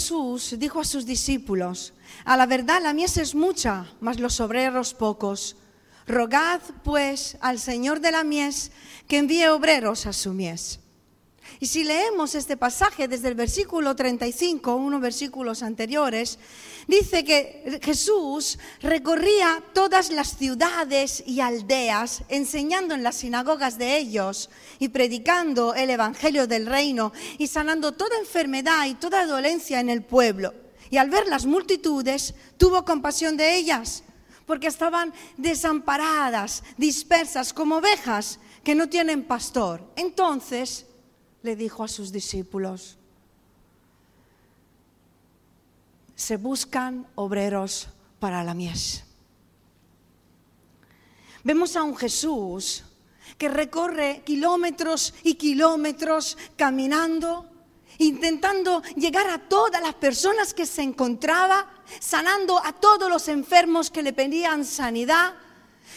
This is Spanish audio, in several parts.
Jesús dijo a sus discípulos, a la verdad la mies es mucha, mas los obreros pocos. Rogad pues al Señor de la mies que envíe obreros a su mies. Y si leemos este pasaje desde el versículo 35, unos versículos anteriores, dice que Jesús recorría todas las ciudades y aldeas, enseñando en las sinagogas de ellos y predicando el Evangelio del reino y sanando toda enfermedad y toda dolencia en el pueblo. Y al ver las multitudes, tuvo compasión de ellas, porque estaban desamparadas, dispersas como ovejas que no tienen pastor. Entonces le dijo a sus discípulos, se buscan obreros para la mies. Vemos a un Jesús que recorre kilómetros y kilómetros caminando, intentando llegar a todas las personas que se encontraba, sanando a todos los enfermos que le pedían sanidad,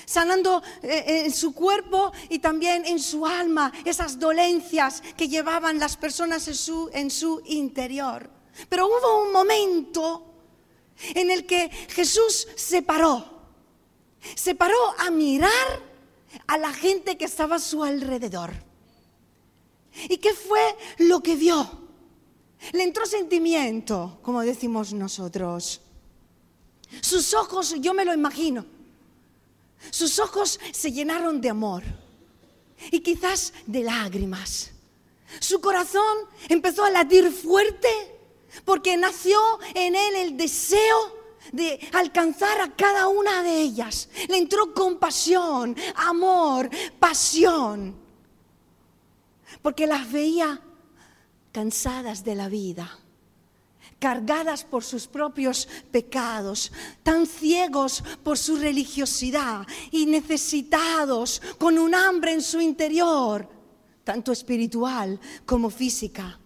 sanando eh, en su cuerpo y también en su alma esas dolencias que llevaban las personas en su, en su interior. Pero hubo un momento en el que Jesús se paró, se paró a mirar a la gente que estaba a su alrededor. ¿Y qué fue lo que vio? Le entró sentimiento, como decimos nosotros. Sus ojos, yo me lo imagino, sus ojos se llenaron de amor y quizás de lágrimas. Su corazón empezó a latir fuerte porque nació en él el deseo de alcanzar a cada una de ellas. Le entró compasión, amor, pasión, porque las veía cansadas de la vida cargadas por sus propios pecados, tan ciegos por su religiosidad y necesitados con un hambre en su interior, tanto espiritual como física,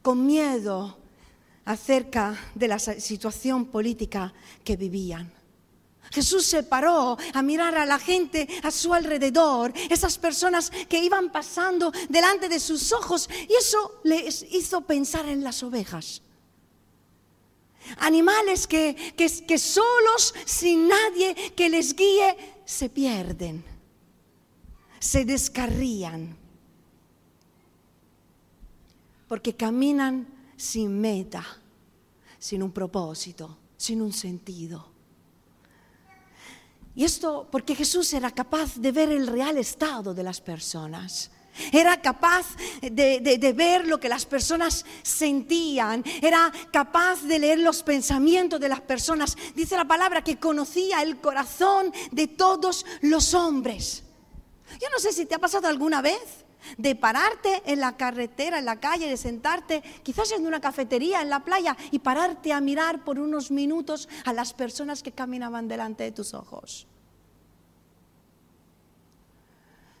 con miedo acerca de la situación política que vivían. Jesús se paró a mirar a la gente a su alrededor, esas personas que iban pasando delante de sus ojos, y eso les hizo pensar en las ovejas. Animales que, que, solos, sin nadie que les guíe, se pierden, se descarrían, porque caminan sin meta, sin un propósito, sin un sentido. Y esto porque Jesús era capaz de ver el real estado de las personas. Era capaz de, ver lo que las personas sentían. Era capaz de leer los pensamientos de las personas. Dice la palabra que conocía el corazón de todos los hombres. Yo no sé si te ha pasado alguna vez de pararte en la carretera, en la calle, de sentarte quizás en una cafetería, en la playa y pararte a mirar por unos minutos a las personas que caminaban delante de tus ojos.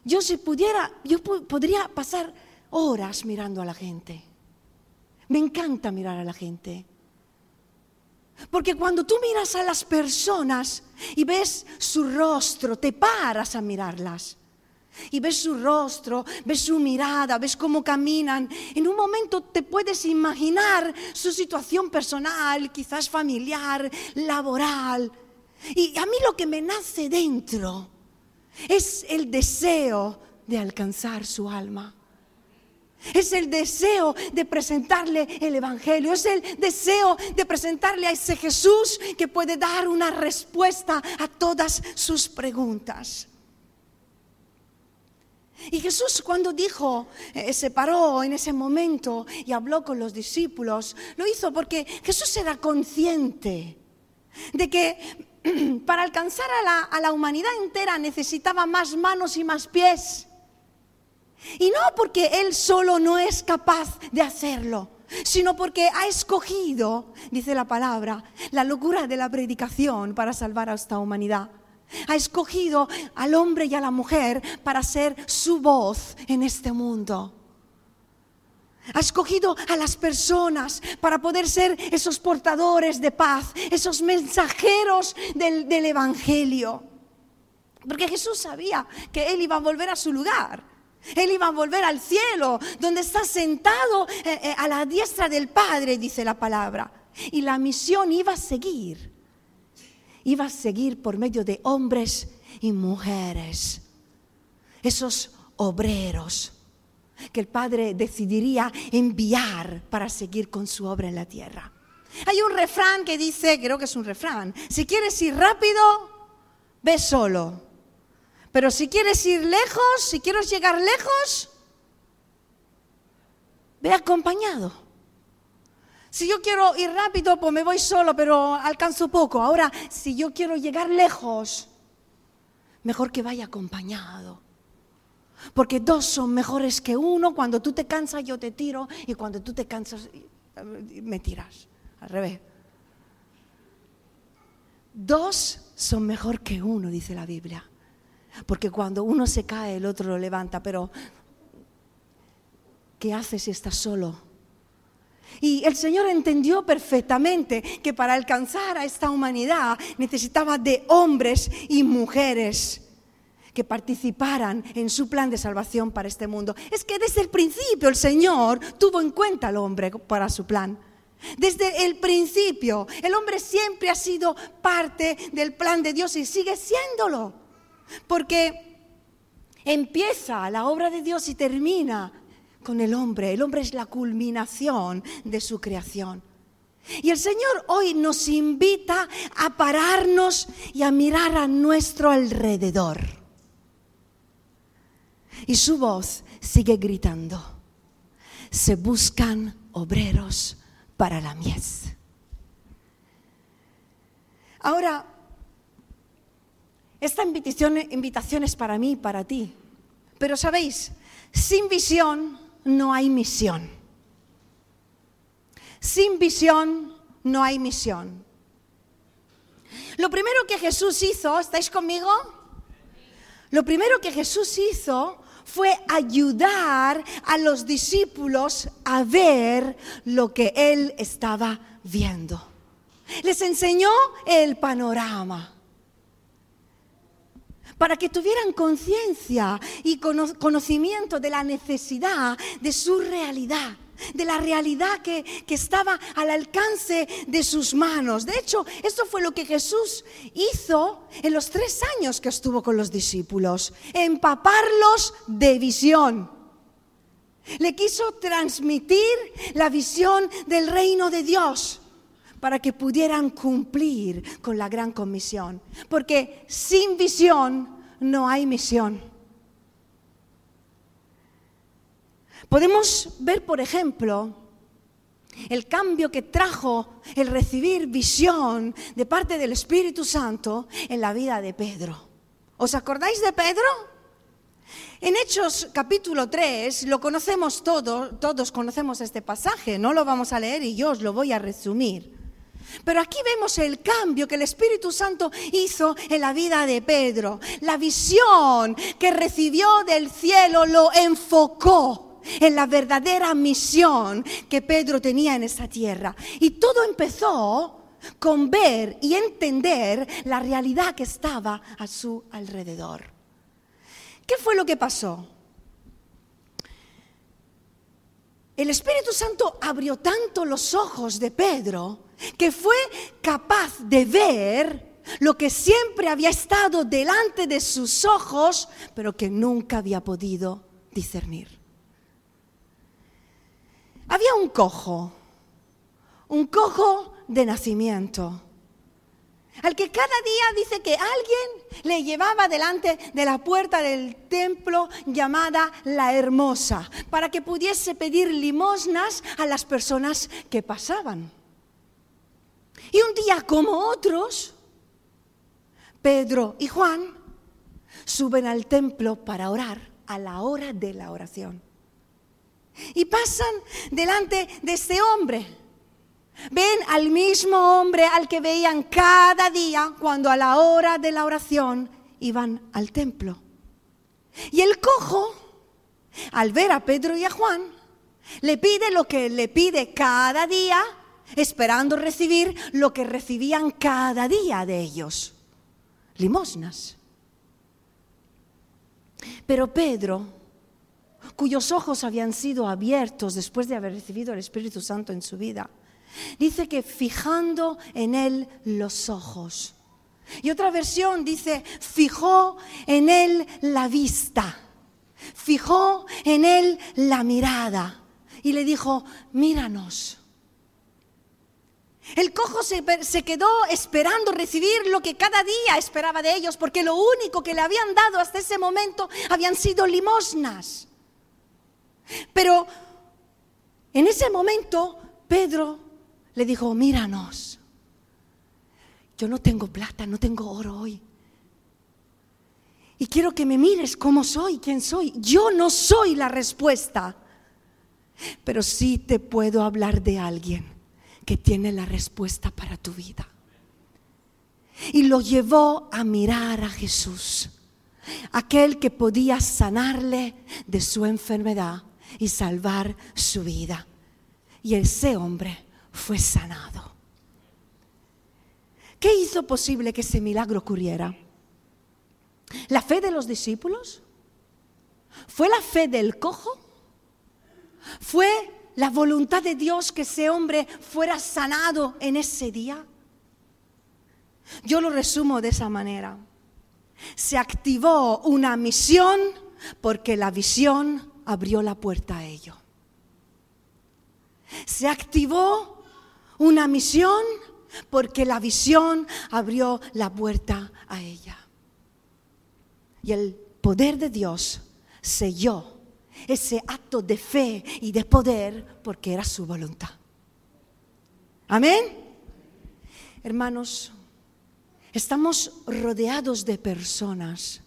Yo si pudiera, yo podría pasar horas mirando a la gente. Me encanta mirar a la gente. Porque cuando tú miras a las personas y ves su rostro, te paras a mirarlas y ves su rostro, ves su mirada, ves cómo caminan, en un momento te puedes imaginar su situación personal, quizás familiar, laboral. Y a mí lo que me nace dentro es el deseo de alcanzar su alma. Es el deseo de presentarle el Evangelio. Es el deseo de presentarle a ese Jesús que puede dar una respuesta a todas sus preguntas. Y Jesús cuando dijo, eh, se paró en ese momento y habló con los discípulos, lo hizo porque Jesús era consciente de que para alcanzar a la, a la humanidad entera necesitaba más manos y más pies. Y no porque Él solo no es capaz de hacerlo, sino porque ha escogido, dice la palabra, la locura de la predicación para salvar a esta humanidad. Ha escogido al hombre y a la mujer para ser su voz en este mundo. Ha escogido a las personas para poder ser esos portadores de paz, esos mensajeros del, Evangelio. Porque Jesús sabía que Él iba a volver a su lugar. Él iba a volver al cielo, donde está sentado eh, eh, a la diestra del Padre, dice la palabra. Y la misión iba a seguir. Iba a seguir por medio de hombres y mujeres. Esos obreros que el Padre decidiría enviar para seguir con su obra en la tierra. Hay un refrán que dice, creo que es un refrán, si quieres ir rápido, ve solo. Pero si quieres ir lejos, si quieres llegar lejos, ve acompañado. Si yo quiero ir rápido, pues me voy solo, pero alcanzo poco. Ahora, si yo quiero llegar lejos, mejor que vaya acompañado. Porque dos son mejores que uno. Cuando tú te cansas, yo te tiro. Y cuando tú te cansas, me tiras. Al revés. Dos son mejor que uno, dice la Biblia. Porque cuando uno se cae, el otro lo levanta. Pero, ¿qué hace si estás solo? Y el Señor entendió perfectamente que para alcanzar a esta humanidad necesitaba de hombres y mujeres que participaran en su plan de salvación para este mundo. Es que desde el principio el Señor tuvo en cuenta al hombre para su plan. Desde el principio, el hombre siempre ha sido parte del plan de Dios y sigue siéndolo. Porque empieza la obra de Dios y termina con el hombre. El hombre es la culminación de su creación. Y el Señor hoy nos invita a pararnos y a mirar a nuestro alrededor. Y su voz sigue gritando. Se buscan obreros para la mies. Ahora, esta invitación, invitación es para mí para ti. Pero sabéis, sin visión no hay misión. Sin visión no hay misión. Lo primero que Jesús hizo, ¿estáis conmigo? Lo primero que Jesús hizo fue ayudar a los discípulos a ver lo que él estaba viendo. Les enseñó el panorama para que tuvieran conciencia y conocimiento de la necesidad de su realidad de la realidad que, estaba al alcance de sus manos. De hecho, esto fue lo que Jesús hizo en los tres años que estuvo con los discípulos, empaparlos de visión. Le quiso transmitir la visión del reino de Dios para que pudieran cumplir con la gran comisión. Porque sin visión no hay misión. Podemos ver, por ejemplo, el cambio que trajo el recibir visión de parte del Espíritu Santo en la vida de Pedro. ¿Os acordáis de Pedro? En Hechos capítulo 3 lo conocemos todos, todos conocemos este pasaje, no lo vamos a leer y yo os lo voy a resumir. Pero aquí vemos el cambio que el Espíritu Santo hizo en la vida de Pedro. La visión que recibió del cielo lo enfocó en la verdadera misión que Pedro tenía en esa tierra. Y todo empezó con ver y entender la realidad que estaba a su alrededor. ¿Qué fue lo que pasó? El Espíritu Santo abrió tanto los ojos de Pedro que fue capaz de ver lo que siempre había estado delante de sus ojos, pero que nunca había podido discernir. Había un cojo, un cojo de nacimiento, al que cada día dice que alguien le llevaba delante de la puerta del templo llamada la Hermosa, para que pudiese pedir limosnas a las personas que pasaban. Y un día como otros, Pedro y Juan suben al templo para orar a la hora de la oración y pasan delante de este hombre. Ven al mismo hombre al que veían cada día cuando a la hora de la oración iban al templo. Y el cojo, al ver a Pedro y a Juan, le pide lo que le pide cada día, esperando recibir lo que recibían cada día de ellos, limosnas. Pero Pedro cuyos ojos habían sido abiertos después de haber recibido el Espíritu Santo en su vida, dice que fijando en él los ojos. Y otra versión dice, fijó en él la vista, fijó en él la mirada y le dijo, míranos. El cojo se, quedó esperando recibir lo que cada día esperaba de ellos, porque lo único que le habían dado hasta ese momento habían sido limosnas. Pero en ese momento Pedro le dijo, míranos, yo no tengo plata, no tengo oro hoy. Y quiero que me mires cómo soy, quién soy. Yo no soy la respuesta, pero sí te puedo hablar de alguien que tiene la respuesta para tu vida. Y lo llevó a mirar a Jesús, aquel que podía sanarle de su enfermedad y salvar su vida. Y ese hombre fue sanado. ¿Qué hizo posible que ese milagro ocurriera? ¿La fe de los discípulos? ¿Fue la fe del cojo? ¿Fue la voluntad de Dios que ese hombre fuera sanado en ese día? Yo lo resumo de esa manera. Se activó una misión porque la visión abrió la puerta a ello. Se activó una misión porque la visión abrió la puerta a ella. Y el poder de Dios selló ese acto de fe y de poder porque era su voluntad. Amén. Hermanos, estamos rodeados de personas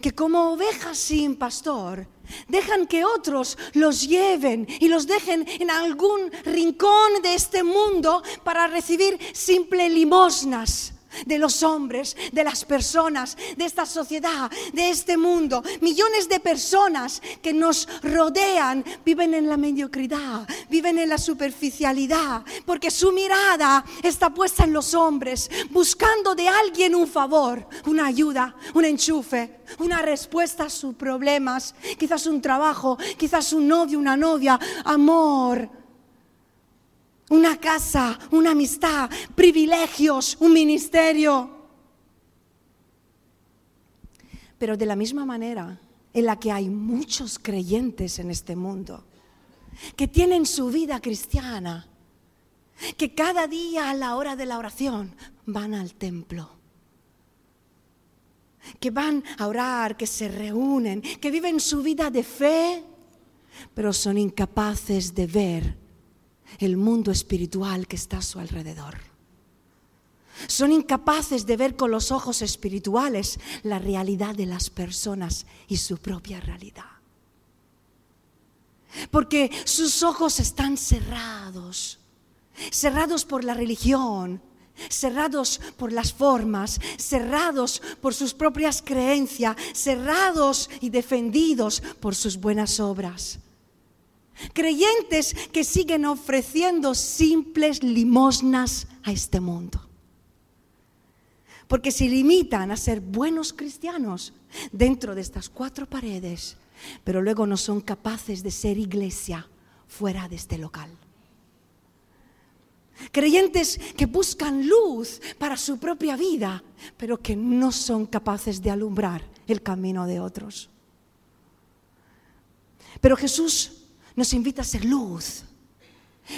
que como ovejas sin pastor dejan que otros los lleven y los dejen en algún rincón de este mundo para recibir simple limosnas de los hombres, de las personas, de esta sociedad, de este mundo. Millones de personas que nos rodean viven en la mediocridad, viven en la superficialidad, porque su mirada está puesta en los hombres, buscando de alguien un favor, una ayuda, un enchufe, una respuesta a sus problemas, quizás un trabajo, quizás un novio, una novia, amor una casa, una amistad, privilegios, un ministerio. Pero de la misma manera en la que hay muchos creyentes en este mundo, que tienen su vida cristiana, que cada día a la hora de la oración van al templo, que van a orar, que se reúnen, que viven su vida de fe, pero son incapaces de ver el mundo espiritual que está a su alrededor. Son incapaces de ver con los ojos espirituales la realidad de las personas y su propia realidad. Porque sus ojos están cerrados, cerrados por la religión, cerrados por las formas, cerrados por sus propias creencias, cerrados y defendidos por sus buenas obras. Creyentes que siguen ofreciendo simples limosnas a este mundo. Porque se limitan a ser buenos cristianos dentro de estas cuatro paredes, pero luego no son capaces de ser iglesia fuera de este local. Creyentes que buscan luz para su propia vida, pero que no son capaces de alumbrar el camino de otros. Pero Jesús nos invita a ser luz.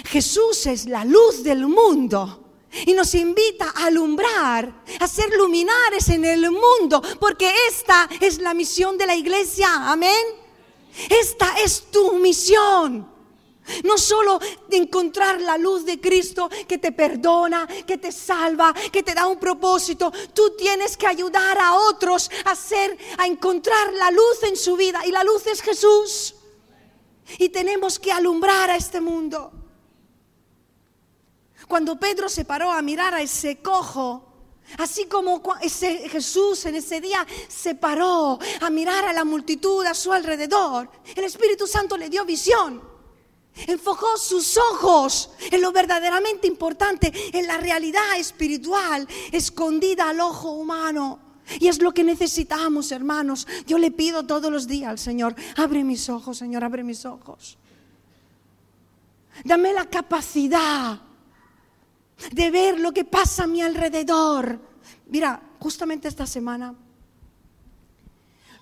Jesús es la luz del mundo. Y nos invita a alumbrar, a ser luminares en el mundo, porque esta es la misión de la iglesia. Amén. Esta es tu misión. No solo encontrar la luz de Cristo que te perdona, que te salva, que te da un propósito. Tú tienes que ayudar a otros a hacer, a encontrar la luz en su vida. Y la luz es Jesús. Y tenemos que alumbrar a este mundo. Cuando Pedro se paró a mirar a ese cojo, Así como Jesús en ese día se paró a mirar a la multitud a su alrededor, el Espíritu Santo le dio visión. Enfocó sus ojos en lo verdaderamente importante, en la realidad espiritual escondida al ojo humano. Y es lo que necesitamos, hermanos. Yo le pido todos los días al Señor, abre mis ojos, Señor, abre mis ojos. Dame la capacidad de ver lo que pasa a mi alrededor. Mira, justamente esta semana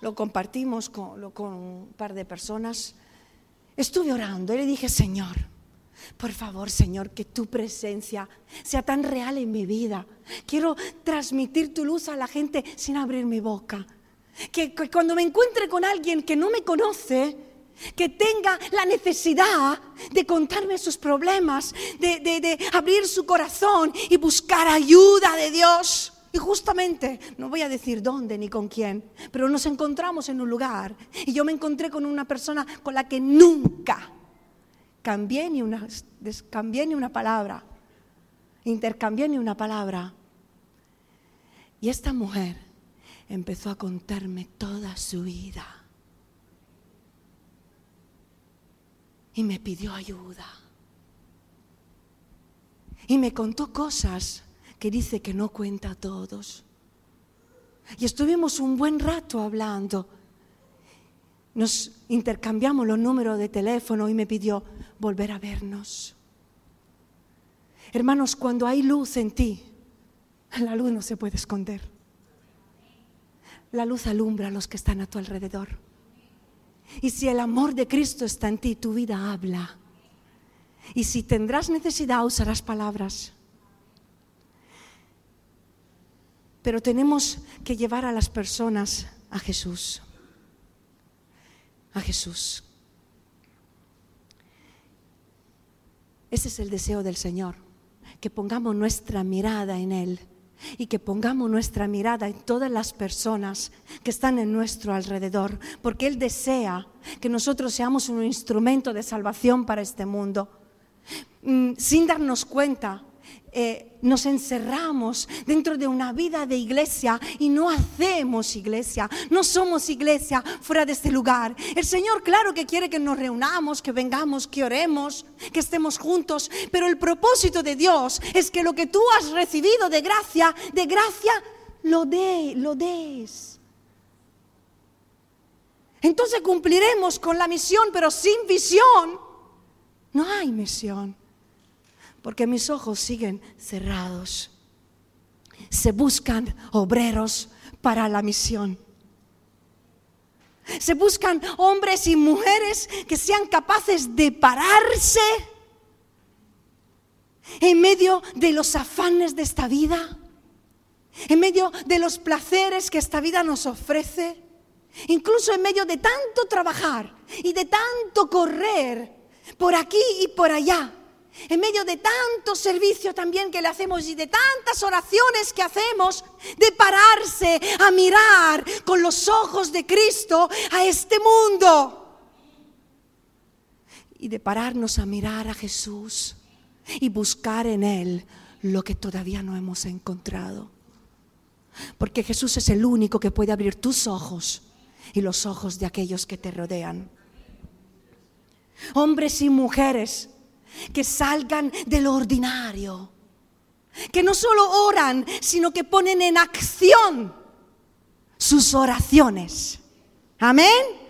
lo compartimos con, con un par de personas. Estuve orando y le dije, Señor, por favor, Señor, que tu presencia sea tan real en mi vida. Quiero transmitir tu luz a la gente sin abrir mi boca. Que, cuando me encuentre con alguien que no me conoce, que tenga la necesidad de contarme sus problemas, de, de, abrir su corazón y buscar ayuda de Dios. Y justamente, no voy a decir dónde ni con quién, pero nos encontramos en un lugar y yo me encontré con una persona con la que nunca cambié ni una, cambié ni una palabra, intercambié ni una palabra. Y esta mujer empezó a contarme toda su vida. Y me pidió ayuda. Y me contó cosas que dice que no cuenta a todos. Y estuvimos un buen rato hablando nos intercambiamos los números de teléfono y me pidió volver a vernos. Hermanos, cuando hay luz en ti, la luz no se puede esconder. La luz alumbra a los que están a tu alrededor. Y si el amor de Cristo está en ti, tu vida habla. Y si tendrás necesidad, usarás palabras. Pero tenemos que llevar a las personas a Jesús a Jesús. Ese es el deseo del Señor, que pongamos nuestra mirada en Él y que pongamos nuestra mirada en todas las personas que están en nuestro alrededor, porque Él desea que nosotros seamos un instrumento de salvación para este mundo. Mm, sin darnos cuenta, eh, nos encerramos dentro de una vida de iglesia y no hacemos iglesia, no somos iglesia fuera de este lugar. El Señor claro que quiere que nos reunamos, que vengamos, que oremos, que estemos juntos, pero el propósito de Dios es que lo que tú has recibido de gracia, de gracia, lo dé, lo des. Entonces cumpliremos con la misión, pero sin visión no hay misión porque mis ojos siguen cerrados. Se buscan obreros para la misión. Se buscan hombres y mujeres que sean capaces de pararse en medio de los afanes de esta vida, en medio de los placeres que esta vida nos ofrece, incluso en medio de tanto trabajar y de tanto correr por aquí y por allá en medio de tanto servicio también que le hacemos y de tantas oraciones que hacemos, de pararse a mirar con los ojos de Cristo a este mundo. Y de pararnos a mirar a Jesús y buscar en Él lo que todavía no hemos encontrado. Porque Jesús es el único que puede abrir tus ojos y los ojos de aquellos que te rodean. Hombres y mujeres que salgan de lo ordinario, que no solo oran, sino que ponen en acción sus oraciones. Amén.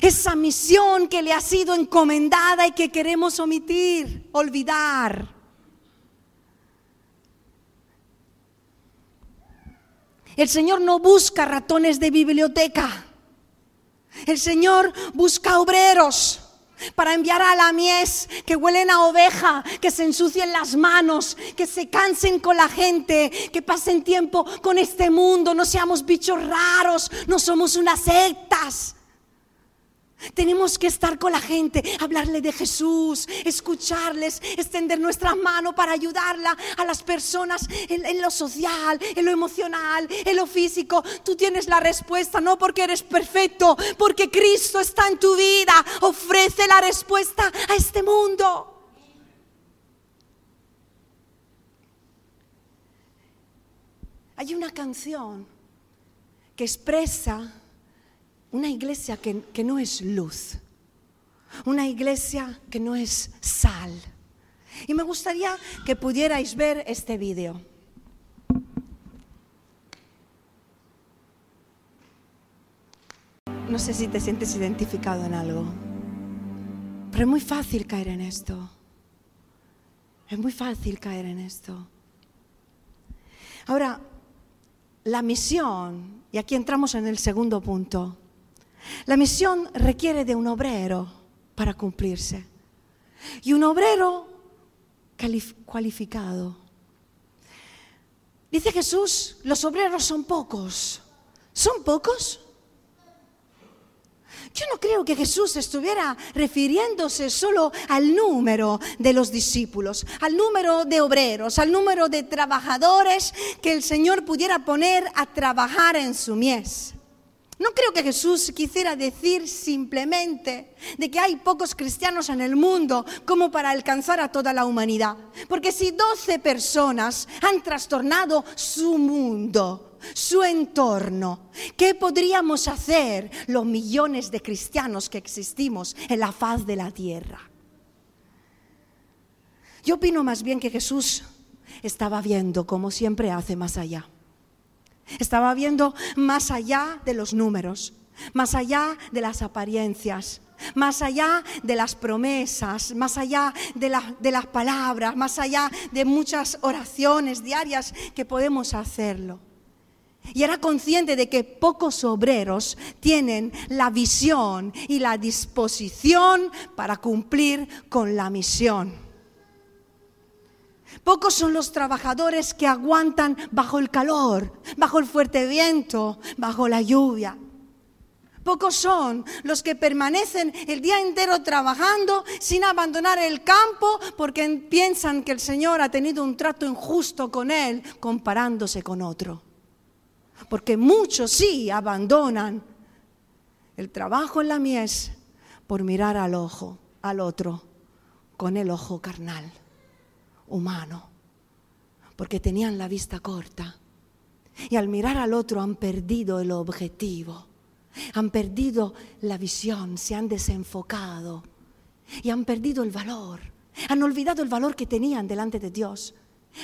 Esa misión que le ha sido encomendada y que queremos omitir, olvidar. El Señor no busca ratones de biblioteca. El Señor busca obreros para enviar a la mies que huelen a oveja, que se ensucien las manos, que se cansen con la gente, que pasen tiempo con este mundo, no seamos bichos raros, no somos unas sectas. Tenemos que estar con la gente, hablarle de Jesús, escucharles, extender nuestra mano para ayudarla a las personas en, lo social, en lo emocional, en lo físico. Tú tienes la respuesta, no porque eres perfecto, porque Cristo está en tu vida. Ofrece la respuesta a este mundo. Hay una canción que expresa una iglesia que, no es luz, una iglesia que no es sal. Y me gustaría que pudierais ver este vídeo. No sé si te sientes identificado en algo, pero es muy fácil caer en esto. Es muy fácil caer en esto. Ahora, la misión, y aquí entramos en el segundo punto, la misión requiere de un obrero para cumplirse. Y un obrero cualificado. Dice Jesús, los obreros son pocos. ¿Son pocos? Yo no creo que Jesús estuviera refiriéndose solo al número de los discípulos, al número de obreros, al número de trabajadores que el Señor pudiera poner a trabajar en su mies. No creo que Jesús quisiera decir simplemente de que hay pocos cristianos en el mundo como para alcanzar a toda la humanidad. Porque si 12 personas han trastornado su mundo, su entorno, ¿qué podríamos hacer los millones de cristianos que existimos en la faz de la tierra? Yo opino más bien que Jesús estaba viendo, como siempre hace, más allá. Estaba viendo más allá de los números, más allá de las apariencias, más allá de las promesas, más allá de, las palabras, más allá de muchas oraciones diarias que podemos hacerlo. Y era consciente de que pocos obreros tienen la visión y la disposición para cumplir con la misión. Pocos son los trabajadores que aguantan bajo el calor, bajo el fuerte viento, bajo la lluvia. Pocos son los que permanecen el día entero trabajando sin abandonar el campo porque piensan que el Señor ha tenido un trato injusto con él comparándose con otro. Porque muchos sí abandonan el trabajo en la mies por mirar al ojo, al otro, con el ojo carnal humano, porque tenían la vista corta. Y al mirar al otro han perdido el objetivo, han perdido la visión, se han desenfocado y han perdido el valor, han olvidado el valor que tenían delante de Dios.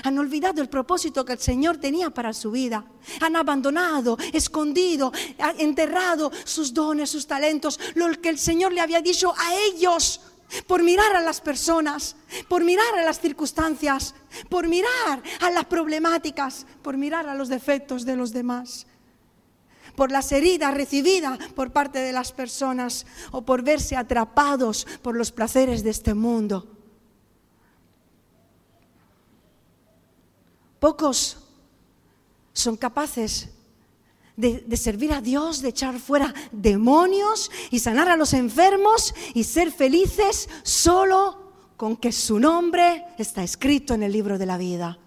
Han olvidado el propósito que el Señor tenía para su vida. Han abandonado, escondido, enterrado sus dones, sus talentos, lo que el Señor le había dicho a ellos por mirar a las personas, por mirar a las circunstancias, por mirar a las problemáticas, por mirar a los defectos de los demás, por las heridas recibidas por parte de las personas o por verse atrapados por los placeres de este mundo. Pocos son capaces de, servir a Dios, de echar fuera demonios y sanar a los enfermos y ser felices solo con que su nombre está escrito en el libro de la vida.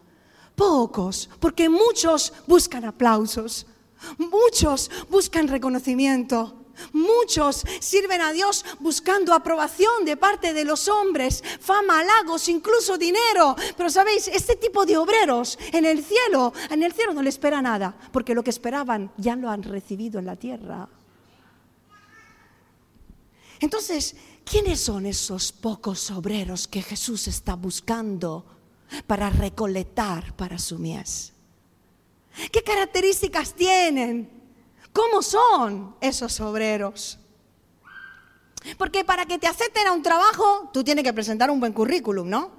Pocos, porque muchos buscan aplausos, muchos buscan reconocimiento, Muchos sirven a Dios buscando aprobación de parte de los hombres, fama, halagos, incluso dinero. Pero sabéis, este tipo de obreros en el cielo, en el cielo no le espera nada, porque lo que esperaban ya lo han recibido en la tierra. Entonces, ¿quiénes son esos pocos obreros que Jesús está buscando para recolectar para su mies? ¿Qué características tienen? ¿Cómo son esos obreros? Porque para que te acepten a un trabajo, tú tienes que presentar un buen currículum, ¿no?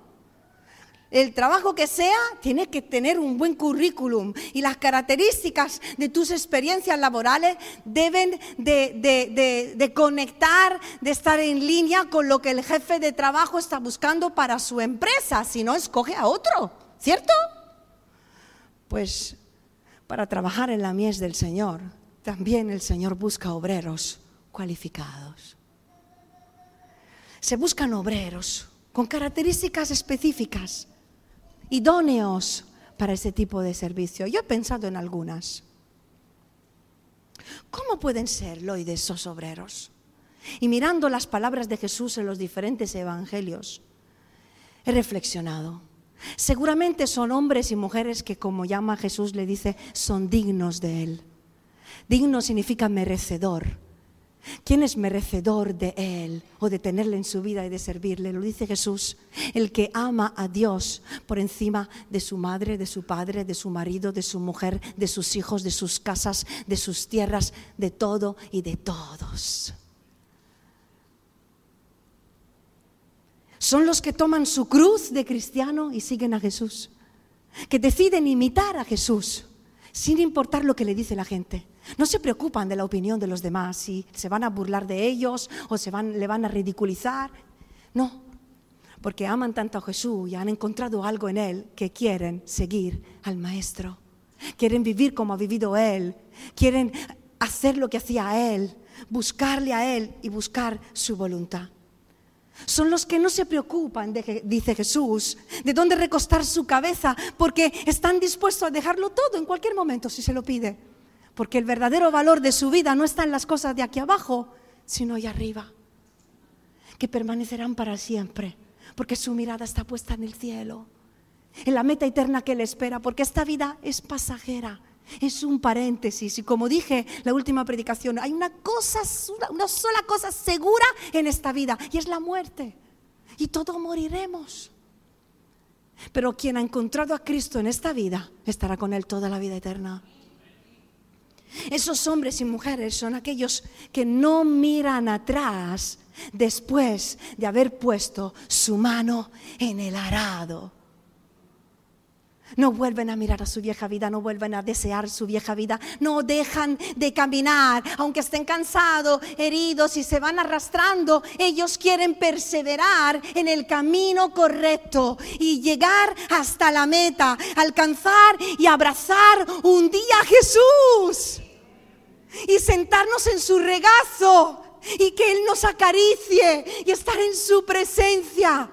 El trabajo que sea, tiene que tener un buen currículum y las características de tus experiencias laborales deben de, de, conectar, de estar en línea con lo que el jefe de trabajo está buscando para su empresa, si no, escoge a otro, ¿cierto? Pues para trabajar en la mies del Señor también el Señor busca obreros cualificados. Se buscan obreros con características específicas, idóneos para ese tipo de servicio. Yo he pensado en algunas. ¿Cómo pueden ser hoy de esos obreros? Y mirando las palabras de Jesús en los diferentes evangelios, he reflexionado. Seguramente son hombres y mujeres que, como llama Jesús, le dice, son dignos de Él. Digno significa merecedor. ¿Quién es merecedor de Él o de tenerle en su vida y de servirle? Lo dice Jesús, el que ama a Dios por encima de su madre, de su padre, de su marido, de su mujer, de sus hijos, de sus casas, de sus tierras, de todo y de todos. Son los que toman su cruz de cristiano y siguen a Jesús, que deciden imitar a Jesús sin importar lo que le dice la gente. No se preocupan de la opinión de los demás, si se van a burlar de ellos o se van, le van a ridiculizar. No, porque aman tanto a Jesús y han encontrado algo en Él que quieren seguir al Maestro. Quieren vivir como ha vivido Él. Quieren hacer lo que hacía Él, buscarle a Él y buscar su voluntad. Son los que no se preocupan, dice Jesús, de dónde recostar su cabeza, porque están dispuestos a dejarlo todo en cualquier momento si se lo pide. Porque el verdadero valor de su vida no está en las cosas de aquí abajo, sino allá arriba, que permanecerán para siempre, porque su mirada está puesta en el cielo, en la meta eterna que le espera, porque esta vida es pasajera. Es un paréntesis y como dije la última predicación, hay una cosa, una sola cosa segura en esta vida y es la muerte. Y todos moriremos. Pero quien ha encontrado a Cristo en esta vida estará con Él toda la vida eterna. Esos hombres y mujeres son aquellos que no miran atrás después de haber puesto su mano en el arado. No vuelven a mirar a su vieja vida, no vuelven a desear su vieja vida, no dejan de caminar, aunque estén cansados, heridos y se van arrastrando, ellos quieren perseverar en el camino correcto y llegar hasta la meta, alcanzar y abrazar un día a Jesús y sentarnos en su regazo y que Él nos acaricie y estar en su presencia.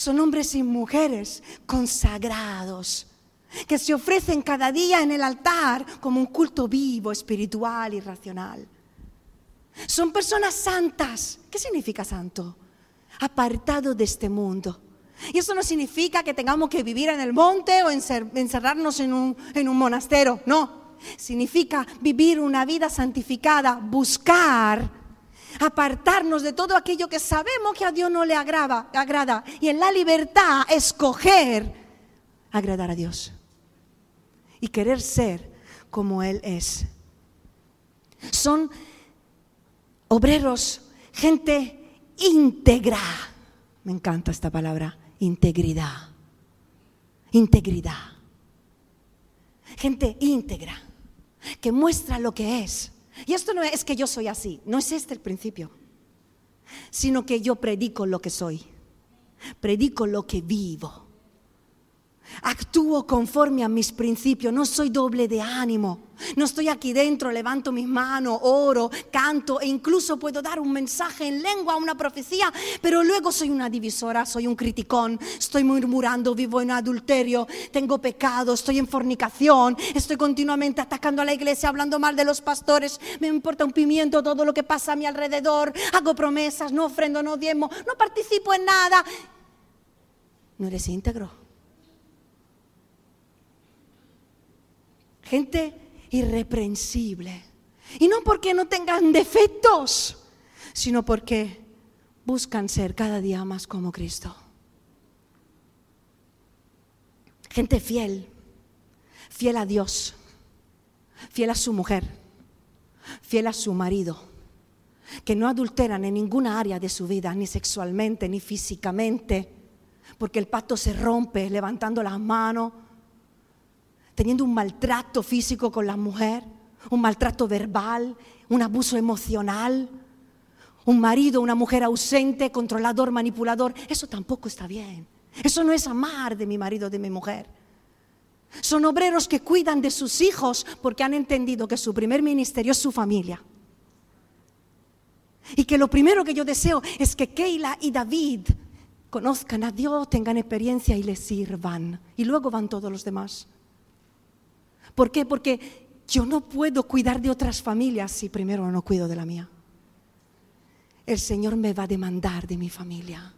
Son hombres y mujeres consagrados que se ofrecen cada día en el altar como un culto vivo, espiritual y racional. Son personas santas. ¿Qué significa santo? Apartado de este mundo. Y eso no significa que tengamos que vivir en el monte o encerrarnos en un, en un monasterio. No. Significa vivir una vida santificada, buscar apartarnos de todo aquello que sabemos que a Dios no le agrada, y en la libertad escoger agradar a Dios y querer ser como Él es. Son obreros, gente íntegra. Me encanta esta palabra, integridad. Integridad. Gente íntegra, que muestra lo que es y esto no es que yo soy así, no es este el principio, sino que yo predico lo que soy, predico lo que vivo. Actúo conforme a mis principios, no soy doble de ánimo. No estoy aquí dentro, levanto mis manos, oro, canto e incluso puedo dar un mensaje en lengua, una profecía, pero luego soy una divisora, soy un criticón, estoy murmurando, vivo en adulterio, tengo pecado, estoy en fornicación, estoy continuamente atacando a la iglesia, hablando mal de los pastores, me importa un pimiento todo lo que pasa a mi alrededor, hago promesas, no ofrendo, no diezmo, no participo en nada. No eres íntegro. Gente irreprensible. Y no porque no tengan defectos, sino porque buscan ser cada día más como Cristo. Gente fiel, fiel a Dios, fiel a su mujer, fiel a su marido, que no adulteran en ninguna área de su vida, ni sexualmente, ni físicamente, porque el pacto se rompe levantando las manos teniendo un maltrato físico con la mujer, un maltrato verbal, un abuso emocional, un marido, una mujer ausente, controlador, manipulador, eso tampoco está bien. Eso no es amar de mi marido, de mi mujer. Son obreros que cuidan de sus hijos porque han entendido que su primer ministerio es su familia. Y que lo primero que yo deseo es que Keila y David conozcan a Dios, tengan experiencia y le sirvan. Y luego van todos los demás. ¿Por qué? Porque yo no puedo cuidar de otras familias si primero no cuido de la mía. El Señor me va a demandar de mi familia.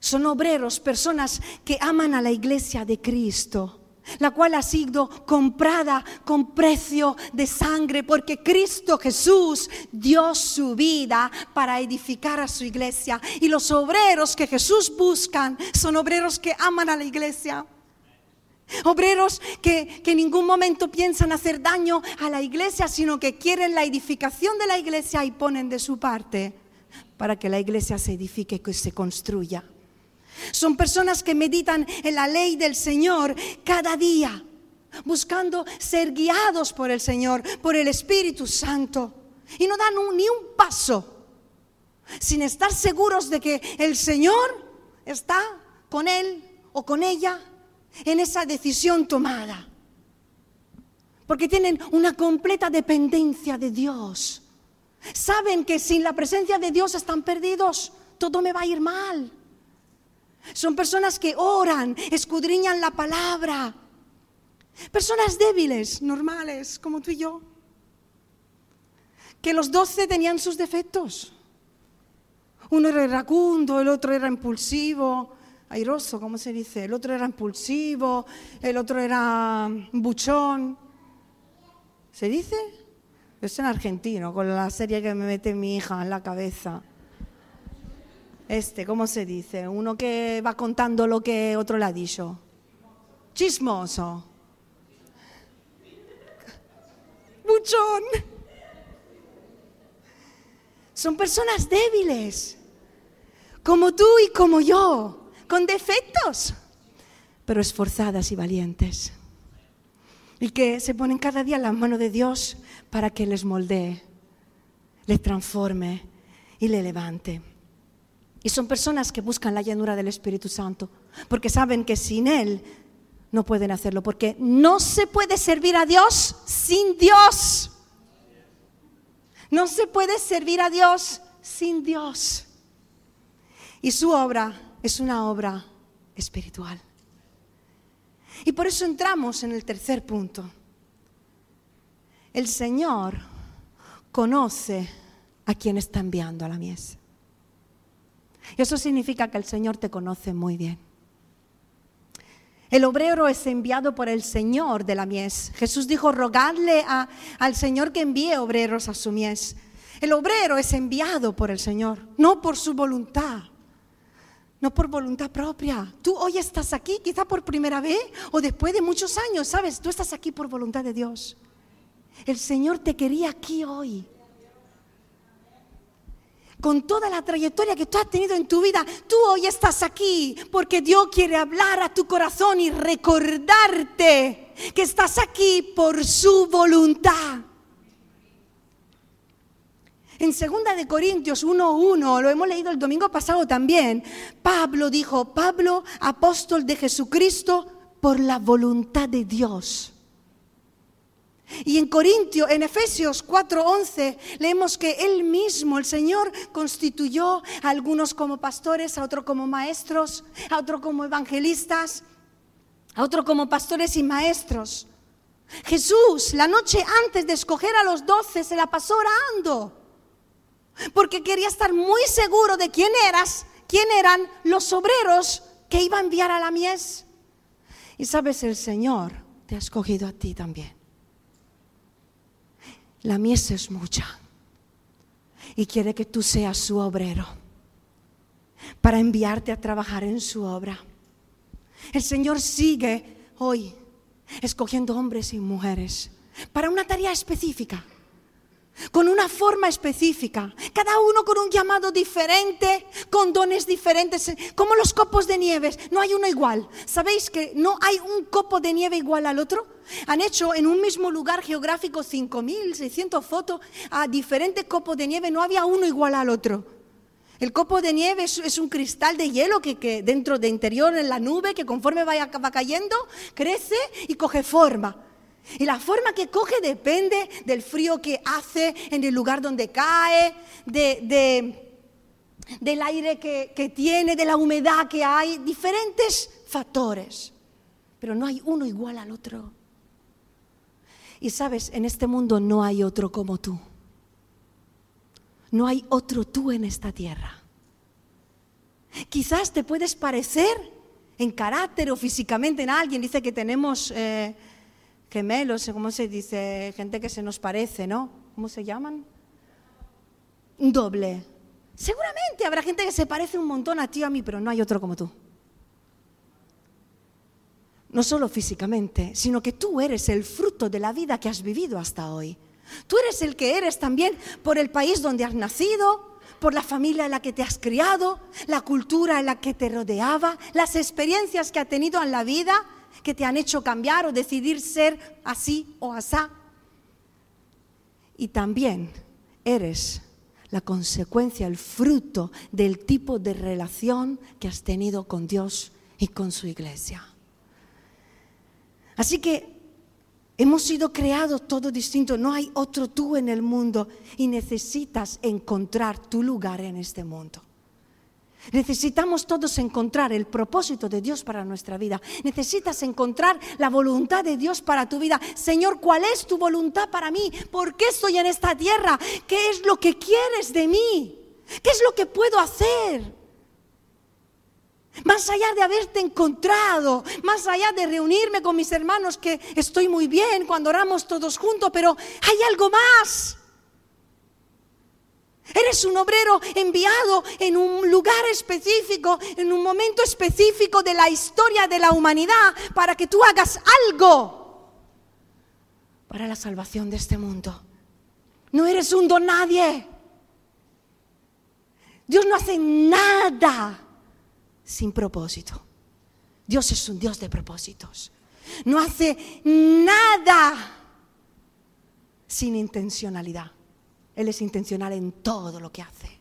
Son obreros, personas que aman a la iglesia de Cristo, la cual ha sido comprada con precio de sangre, porque Cristo Jesús dio su vida para edificar a su iglesia. Y los obreros que Jesús buscan son obreros que aman a la iglesia. Obreros que, que, en ningún momento piensan hacer daño a la iglesia, sino que quieren la edificación de la iglesia y ponen de su parte para que la iglesia se edifique y se construya. Son personas que meditan en la ley del Señor cada día, buscando ser guiados por el Señor, por el Espíritu Santo. Y no dan ni un paso sin estar seguros de que el Señor está con él o con ella en esa decisión tomada. Porque tienen una completa dependencia de Dios. Saben que sin la presencia de Dios están perdidos, todo me va a ir mal. Son personas que oran, escudriñan la palabra. Personas débiles, normales, como tú y yo. Que los doce tenían sus defectos. Uno era iracundo, el otro era impulsivo, airoso, ¿cómo se dice? El otro era impulsivo, el otro era buchón. ¿Se dice? Es en argentino, con la serie que me mete mi hija en la cabeza. Este, ¿cómo se dice? Uno que va contando lo que otro le ha dicho. Chismoso. Buchón. Son personas débiles, como tú y como yo, con defectos, pero esforzadas y valientes. Y que se ponen cada día en la mano de Dios para que les moldee, les transforme y le levante. Y son personas que buscan la llanura del Espíritu Santo, porque saben que sin Él no pueden hacerlo, porque no se puede servir a Dios sin Dios. No se puede servir a Dios sin Dios. Y su obra es una obra espiritual. Y por eso entramos en el tercer punto. El Señor conoce a quien está enviando a la mies. Y eso significa que el Señor te conoce muy bien. El obrero es enviado por el Señor de la mies. Jesús dijo, rogadle al Señor que envíe obreros a su mies. El obrero es enviado por el Señor, no por su voluntad, no por voluntad propia. Tú hoy estás aquí, quizá por primera vez o después de muchos años, ¿sabes? Tú estás aquí por voluntad de Dios. El Señor te quería aquí hoy con toda la trayectoria que tú has tenido en tu vida, tú hoy estás aquí porque Dios quiere hablar a tu corazón y recordarte que estás aquí por su voluntad. En 2 de Corintios 1:1, lo hemos leído el domingo pasado también, Pablo dijo, Pablo, apóstol de Jesucristo, por la voluntad de Dios. Y en Corintios, en Efesios 4:11, leemos que Él mismo, el Señor, constituyó a algunos como pastores, a otros como maestros, a otros como evangelistas, a otros como pastores y maestros. Jesús, la noche antes de escoger a los doce, se la pasó orando, porque quería estar muy seguro de quién eras, quién eran los obreros que iba a enviar a la mies. Y sabes, el Señor te ha escogido a ti también. La mies es mucha y quiere que tú seas su obrero para enviarte a trabajar en su obra. El Señor sigue hoy escogiendo hombres y mujeres para una tarea específica con una forma específica, cada uno con un llamado diferente, con dones diferentes, como los copos de nieve, no hay uno igual. ¿Sabéis que no hay un copo de nieve igual al otro? Han hecho en un mismo lugar geográfico 5.600 fotos a diferentes copos de nieve, no había uno igual al otro. El copo de nieve es, un cristal de hielo que, dentro de interior en la nube, que conforme va cayendo, crece y coge forma. Y la forma que coge depende del frío que hace en el lugar donde cae, del aire que, que tiene, de la humedad que hay, diferentes factores. Pero no hay uno igual al otro. Y sabes, en este mundo no hay otro como tú. No hay otro tú en esta tierra. Quizás te puedes parecer en carácter o físicamente en alguien. Dice que tenemos eh, gemelos, ¿cómo se dice? Gente que se nos parece, ¿no? ¿Cómo se llaman? Un doble. Seguramente habrá gente que se parece un montón a ti o a mí, pero no hay otro como tú. No solo físicamente, sino que tú eres el fruto de la vida que has vivido hasta hoy. Tú eres el que eres también por el país donde has nacido, por la familia en la que te has criado, la cultura en la que te rodeaba, las experiencias que has tenido en la vida que te han hecho cambiar o decidir ser así o asá. Y también eres la consecuencia, el fruto del tipo de relación que has tenido con Dios y con su iglesia. Así que hemos sido creados todo distinto, no hay otro tú en el mundo y necesitas encontrar tu lugar en este mundo. Necesitamos todos encontrar el propósito de Dios para nuestra vida. Necesitas encontrar la voluntad de Dios para tu vida. Señor, ¿cuál es tu voluntad para mí? ¿Por qué estoy en esta tierra? ¿Qué es lo que quieres de mí? ¿Qué es lo que puedo hacer? Más allá de haberte encontrado, más allá de reunirme con mis hermanos, que estoy muy bien cuando oramos todos juntos, pero hay algo más. Eres un obrero enviado en un lugar específico, en un momento específico de la historia de la humanidad, para que tú hagas algo para la salvación de este mundo. No eres un don nadie. Dios no hace nada sin propósito. Dios es un Dios de propósitos. No hace nada sin intencionalidad. Él es intencional en todo lo que hace.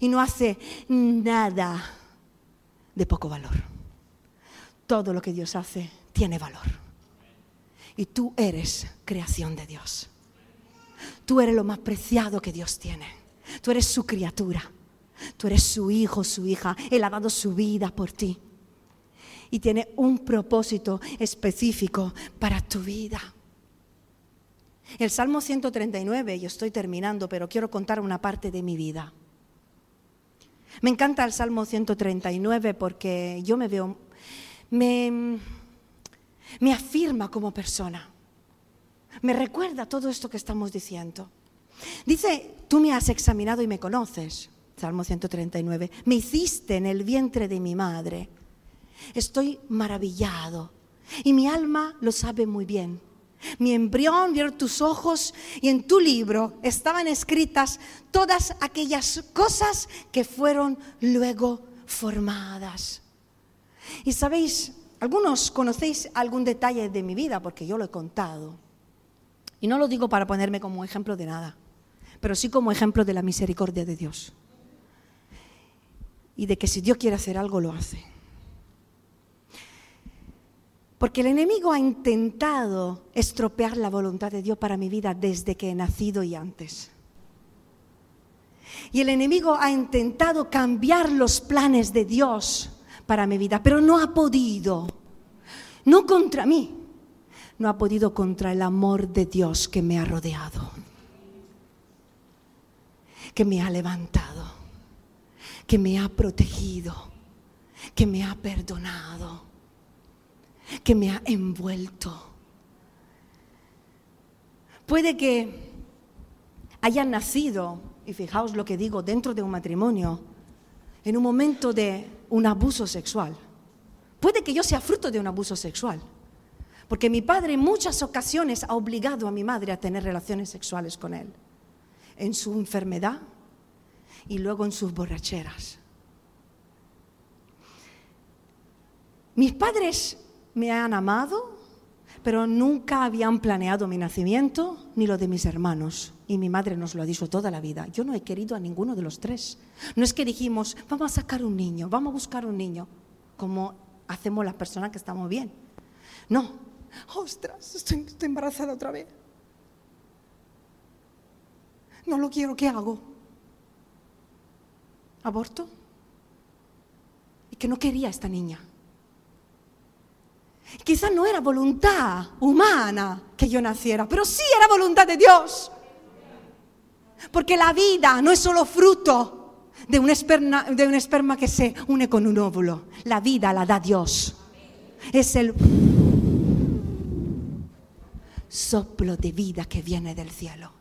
Y no hace nada de poco valor. Todo lo que Dios hace tiene valor. Y tú eres creación de Dios. Tú eres lo más preciado que Dios tiene. Tú eres su criatura. Tú eres su hijo, su hija. Él ha dado su vida por ti. Y tiene un propósito específico para tu vida. El Salmo 139, yo estoy terminando, pero quiero contar una parte de mi vida. Me encanta el Salmo 139 porque yo me veo, me, me afirma como persona. Me recuerda todo esto que estamos diciendo. Dice, tú me has examinado y me conoces. Salmo 139. Me hiciste en el vientre de mi madre. Estoy maravillado y mi alma lo sabe muy bien. Mi embrión vieron tus ojos y en tu libro estaban escritas todas aquellas cosas que fueron luego formadas. Y sabéis, algunos conocéis algún detalle de mi vida porque yo lo he contado. Y no lo digo para ponerme como ejemplo de nada, pero sí como ejemplo de la misericordia de Dios. Y de que si Dios quiere hacer algo, lo hace. Porque el enemigo ha intentado estropear la voluntad de Dios para mi vida desde que he nacido y antes. Y el enemigo ha intentado cambiar los planes de Dios para mi vida, pero no ha podido. No contra mí, no ha podido contra el amor de Dios que me ha rodeado, que me ha levantado, que me ha protegido, que me ha perdonado que me ha envuelto. Puede que haya nacido, y fijaos lo que digo, dentro de un matrimonio, en un momento de un abuso sexual. Puede que yo sea fruto de un abuso sexual, porque mi padre en muchas ocasiones ha obligado a mi madre a tener relaciones sexuales con él, en su enfermedad y luego en sus borracheras. Mis padres me han amado, pero nunca habían planeado mi nacimiento ni lo de mis hermanos. Y mi madre nos lo ha dicho toda la vida. Yo no he querido a ninguno de los tres. No es que dijimos, vamos a sacar un niño, vamos a buscar un niño, como hacemos las personas que estamos bien. No, ostras, estoy, embarazada otra vez. No lo quiero, ¿qué hago? ¿Aborto? Y que no quería esta niña. Quizás no era voluntad humana que yo naciera, pero sí era voluntad de Dios. Porque la vida no es solo fruto, de un, esperma, de un esperma que se une con un óvulo. La vida la da Dios. Es el soplo de vida que viene del cielo.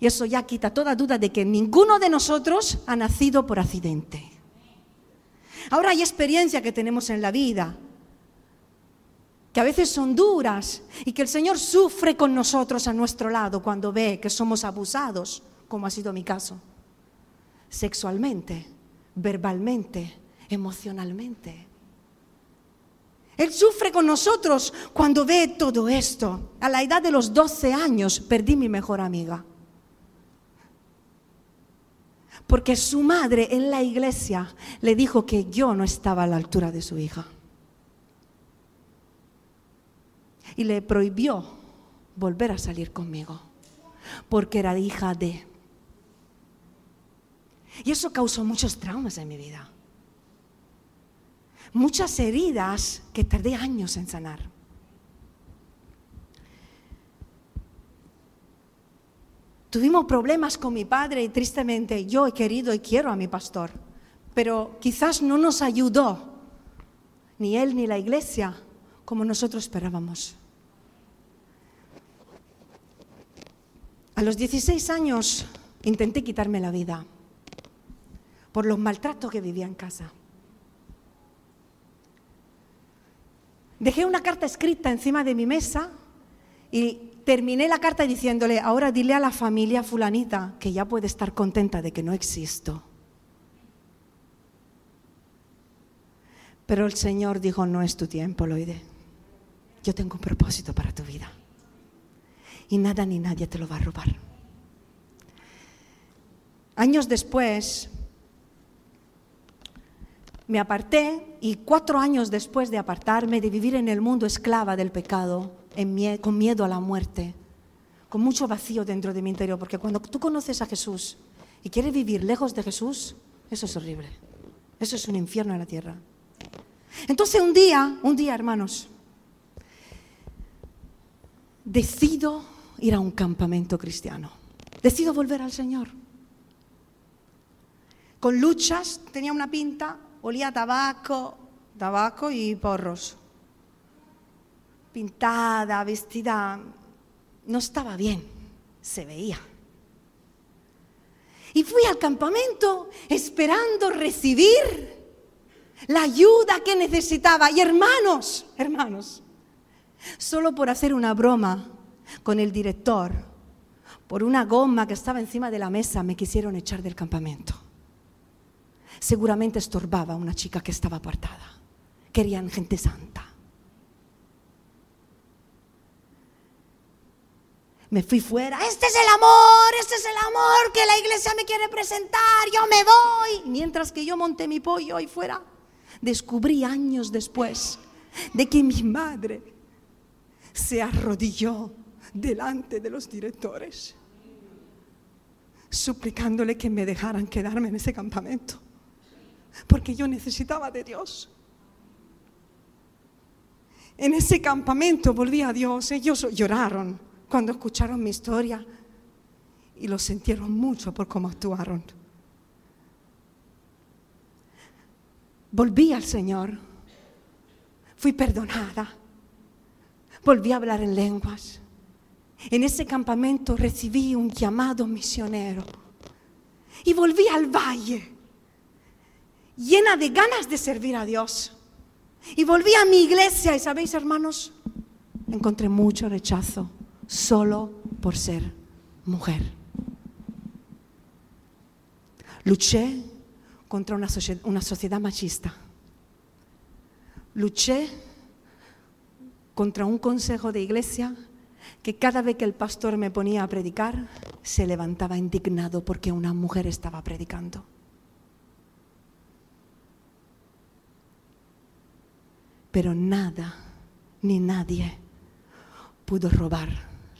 Y eso ya quita toda duda de que ninguno de nosotros ha nacido por accidente. Ahora hay experiencias que tenemos en la vida, que a veces son duras y que el Señor sufre con nosotros a nuestro lado cuando ve que somos abusados, como ha sido mi caso, sexualmente, verbalmente, emocionalmente. Él sufre con nosotros cuando ve todo esto. A la edad de los 12 años perdí mi mejor amiga. Porque su madre en la iglesia le dijo que yo no estaba a la altura de su hija. Y le prohibió volver a salir conmigo. Porque era hija de... Y eso causó muchos traumas en mi vida muchas heridas que tardé años en sanar. Tuvimos problemas con mi padre y tristemente yo he querido y quiero a mi pastor, pero quizás no nos ayudó ni él ni la iglesia como nosotros esperábamos. A los 16 años intenté quitarme la vida por los maltratos que vivía en casa. Dejé una carta escrita encima de mi mesa y terminé la carta diciéndole, ahora dile a la familia fulanita que ya puede estar contenta de que no existo. Pero el Señor dijo, no es tu tiempo, Loide. Yo tengo un propósito para tu vida. Y nada ni nadie te lo va a robar. Años después, me aparté y cuatro años después de apartarme, de vivir en el mundo esclava del pecado, con miedo a la muerte, con mucho vacío dentro de mi interior, porque cuando tú conoces a Jesús y quieres vivir lejos de Jesús, eso es horrible. Eso es un infierno en la tierra. Entonces un día, un día hermanos, decido ir a un campamento cristiano. Decido volver al Señor. Con luchas, tenía una pinta, olía tabaco, tabaco y porros. Pintada, vestida, no estaba bien, se veía. Y fui al campamento esperando recibir la ayuda que necesitaba. Y hermanos, hermanos, solo por hacer una broma con el director, por una goma que estaba encima de la mesa, me quisieron echar del campamento seguramente estorbaba a una chica que estaba apartada. Querían gente santa. Me fui fuera, este es el amor, este es el amor que la iglesia me quiere presentar, yo me voy. Mientras que yo monté mi pollo ahí fuera, descubrí años después de que mi madre se arrodilló delante de los directores, suplicándole que me dejaran quedarme en ese campamento porque yo necesitaba de Dios. En ese campamento volví a Dios, ellos lloraron cuando escucharon mi historia y lo sintieron mucho por cómo actuaron. Volví al Señor, fui perdonada, volví a hablar en lenguas. En ese campamento recibí un llamado misionero y volví al valle llena de ganas de servir a Dios. Y volví a mi iglesia y sabéis, hermanos, encontré mucho rechazo solo por ser mujer. Luché contra una, sociedad machista. Luché contra un consejo de iglesia que cada vez que el pastor me ponía a predicar, se levantaba indignado porque una mujer estaba predicando. pero nada ni nadie pudo robar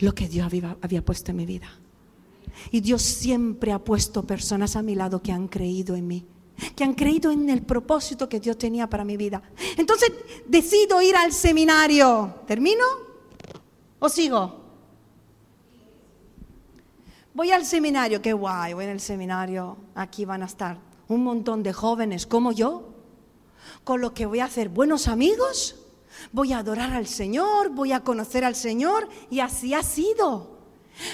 lo que Dios había, puesto en mi vida. Y Dios siempre ha puesto personas a mi lado que han creído en mí, que han creído en el propósito que Dios tenía para mi vida. Entonces decido ir al seminario. ¿Termino o sigo? voy al seminario, qué guay, voy al seminario, aquí van a estar un montón de jóvenes como yo, con lo que voy a hacer buenos amigos, voy a adorar al Señor, voy a conocer al Señor, y así ha sido.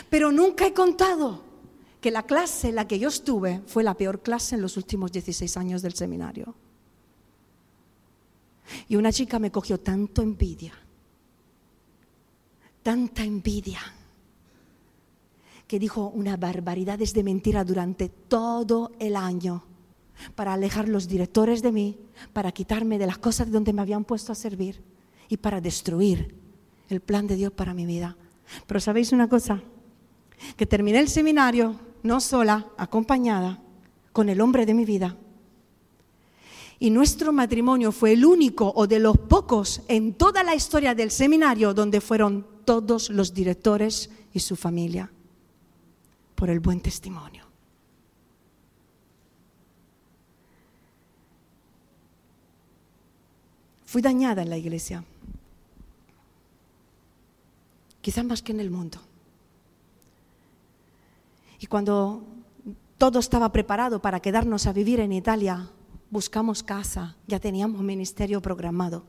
Pero nunca he contado que la clase en la que yo estuve fue la peor clase en los últimos 16 años del seminario. Y una chica me cogió tanto envidia, tanta envidia, que dijo una barbaridades de mentira durante todo el año para alejar los directores de mí, para quitarme de las cosas donde me habían puesto a servir y para destruir el plan de Dios para mi vida. Pero sabéis una cosa, que terminé el seminario no sola, acompañada con el hombre de mi vida. Y nuestro matrimonio fue el único o de los pocos en toda la historia del seminario donde fueron todos los directores y su familia por el buen testimonio. Fui dañada en la iglesia, quizás más que en el mundo. Y cuando todo estaba preparado para quedarnos a vivir en Italia, buscamos casa, ya teníamos ministerio programado.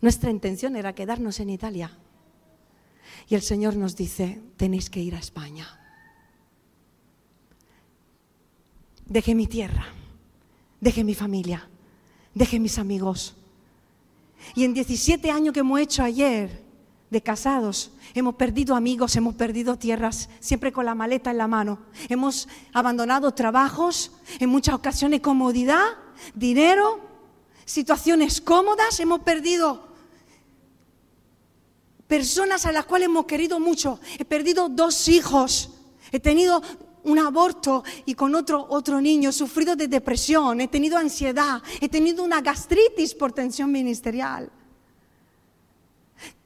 Nuestra intención era quedarnos en Italia. Y el Señor nos dice, tenéis que ir a España. Dejé mi tierra, dejé mi familia, dejé mis amigos. Y en 17 años que hemos hecho ayer de casados, hemos perdido amigos, hemos perdido tierras, siempre con la maleta en la mano. Hemos abandonado trabajos, en muchas ocasiones comodidad, dinero, situaciones cómodas, hemos perdido personas a las cuales hemos querido mucho. He perdido dos hijos, he tenido un aborto y con otro, otro niño, he sufrido de depresión, he tenido ansiedad, he tenido una gastritis por tensión ministerial.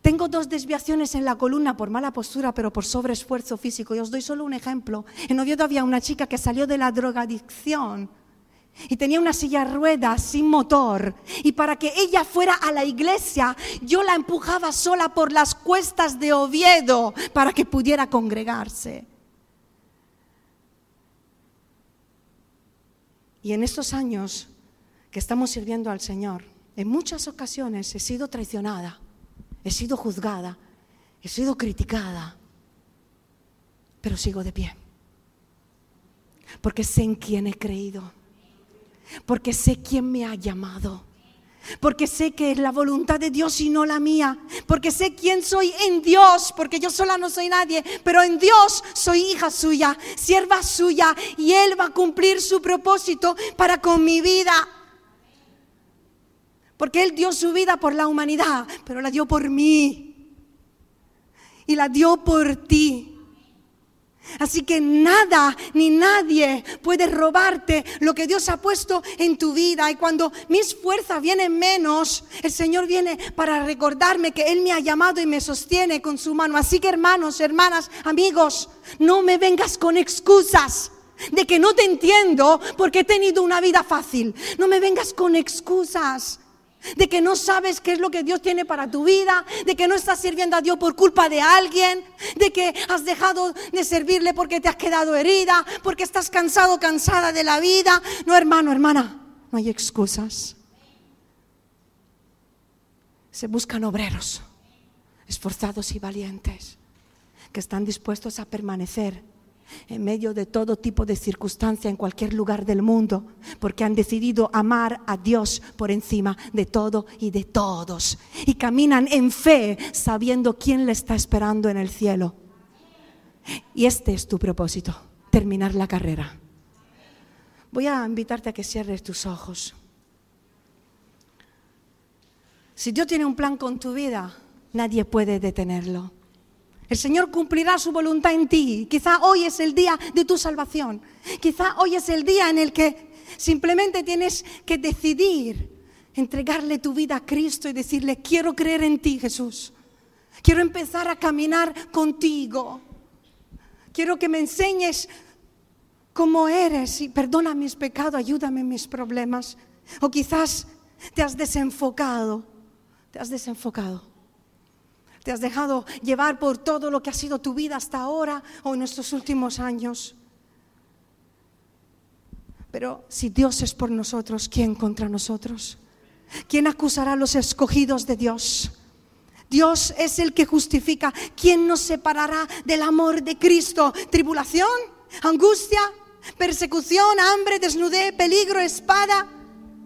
Tengo dos desviaciones en la columna por mala postura, pero por sobreesfuerzo físico. Y os doy solo un ejemplo. En Oviedo había una chica que salió de la drogadicción y tenía una silla ruedas sin motor. Y para que ella fuera a la iglesia, yo la empujaba sola por las cuestas de Oviedo para que pudiera congregarse. Y en estos años que estamos sirviendo al Señor, en muchas ocasiones he sido traicionada, he sido juzgada, he sido criticada, pero sigo de pie. Porque sé en quién he creído, porque sé quién me ha llamado porque sé que es la voluntad de Dios y no la mía, porque sé quién soy en Dios, porque yo sola no soy nadie, pero en Dios soy hija suya, sierva suya, y Él va a cumplir su propósito para con mi vida. Porque Él dio su vida por la humanidad, pero la dio por mí, y la dio por ti. Así que nada ni nadie puede robarte lo que Dios ha puesto en tu vida. Y cuando mis fuerzas vienen menos, el Señor viene para recordarme que Él me ha llamado y me sostiene con su mano. Así que hermanos, hermanas, amigos, no me vengas con excusas de que no te entiendo porque he tenido una vida fácil. No me vengas con excusas de que no sabes qué es lo que Dios tiene para tu vida, de que no estás sirviendo a Dios por culpa de alguien, de que has dejado de servirle porque te has quedado herida, porque estás cansado, cansada de la vida. No, hermano, hermana, no hay excusas. Se buscan obreros, esforzados y valientes, que están dispuestos a permanecer en medio de todo tipo de circunstancia en cualquier lugar del mundo, porque han decidido amar a Dios por encima de todo y de todos. Y caminan en fe sabiendo quién le está esperando en el cielo. Y este es tu propósito, terminar la carrera. Voy a invitarte a que cierres tus ojos. Si Dios tiene un plan con tu vida, nadie puede detenerlo. El Señor cumplirá su voluntad en ti. Quizá hoy es el día de tu salvación. Quizá hoy es el día en el que simplemente tienes que decidir entregarle tu vida a Cristo y decirle, quiero creer en ti, Jesús. Quiero empezar a caminar contigo. Quiero que me enseñes cómo eres y perdona mis pecados, ayúdame en mis problemas. O quizás te has desenfocado, te has desenfocado. Te has dejado llevar por todo lo que ha sido tu vida hasta ahora o en estos últimos años. Pero si Dios es por nosotros, ¿quién contra nosotros? ¿Quién acusará a los escogidos de Dios? Dios es el que justifica. ¿Quién nos separará del amor de Cristo? ¿Tribulación? ¿Angustia? ¿Persecución? ¿Hambre? ¿Desnudez? ¿Peligro? ¿Espada?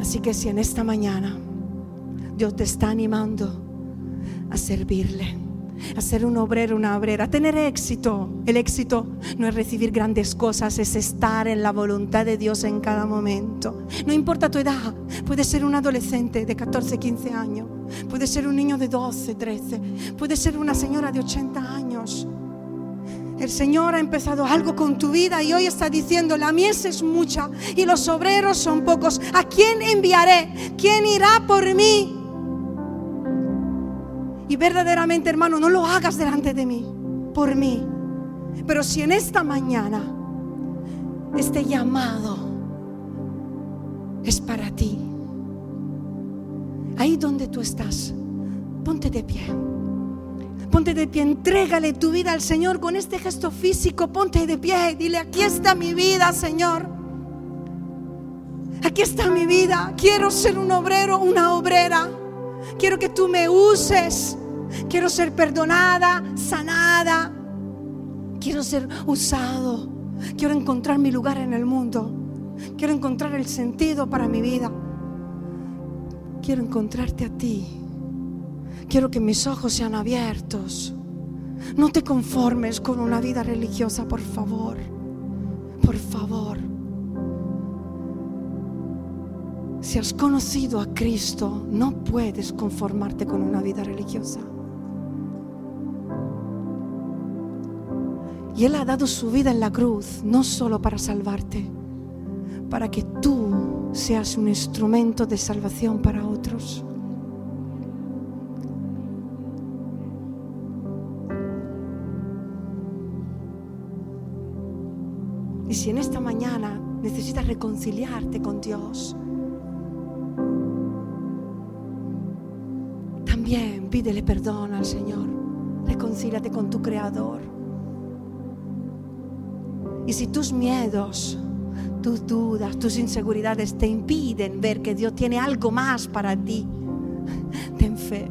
Así que si en esta mañana Dios te está animando a servirle, a ser un obrero, una obrera, a tener éxito. El éxito no es recibir grandes cosas, es estar en la voluntad de Dios en cada momento. No importa tu edad, puede ser un adolescente de 14, 15 años, puede ser un niño de 12, 13, puede ser una señora de 80 años. El Señor ha empezado algo con tu vida y hoy está diciendo, la mies es mucha y los obreros son pocos. ¿A quién enviaré? ¿Quién irá por mí? Y verdaderamente, hermano, no lo hagas delante de mí, por mí. Pero si en esta mañana este llamado es para ti, ahí donde tú estás, ponte de pie. Ponte de pie, entrégale tu vida al Señor con este gesto físico. Ponte de pie, dile, aquí está mi vida, Señor. Aquí está mi vida. Quiero ser un obrero, una obrera. Quiero que tú me uses. Quiero ser perdonada, sanada. Quiero ser usado. Quiero encontrar mi lugar en el mundo. Quiero encontrar el sentido para mi vida. Quiero encontrarte a ti. Quiero que mis ojos sean abiertos. No te conformes con una vida religiosa, por favor. Por favor. Si has conocido a Cristo, no puedes conformarte con una vida religiosa. Y Él ha dado su vida en la cruz, no solo para salvarte, para que tú seas un instrumento de salvación para otros. Si en esta mañana necesitas reconciliarte con Dios, también pídele perdón al Señor. Reconcíliate con tu Creador. Y si tus miedos, tus dudas, tus inseguridades te impiden ver que Dios tiene algo más para ti, ten fe.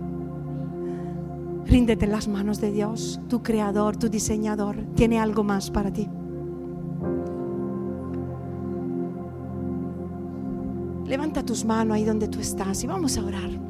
Ríndete en las manos de Dios, tu creador, tu diseñador, tiene algo más para ti. Levanta tus manos ahí donde tú estás y vamos a orar.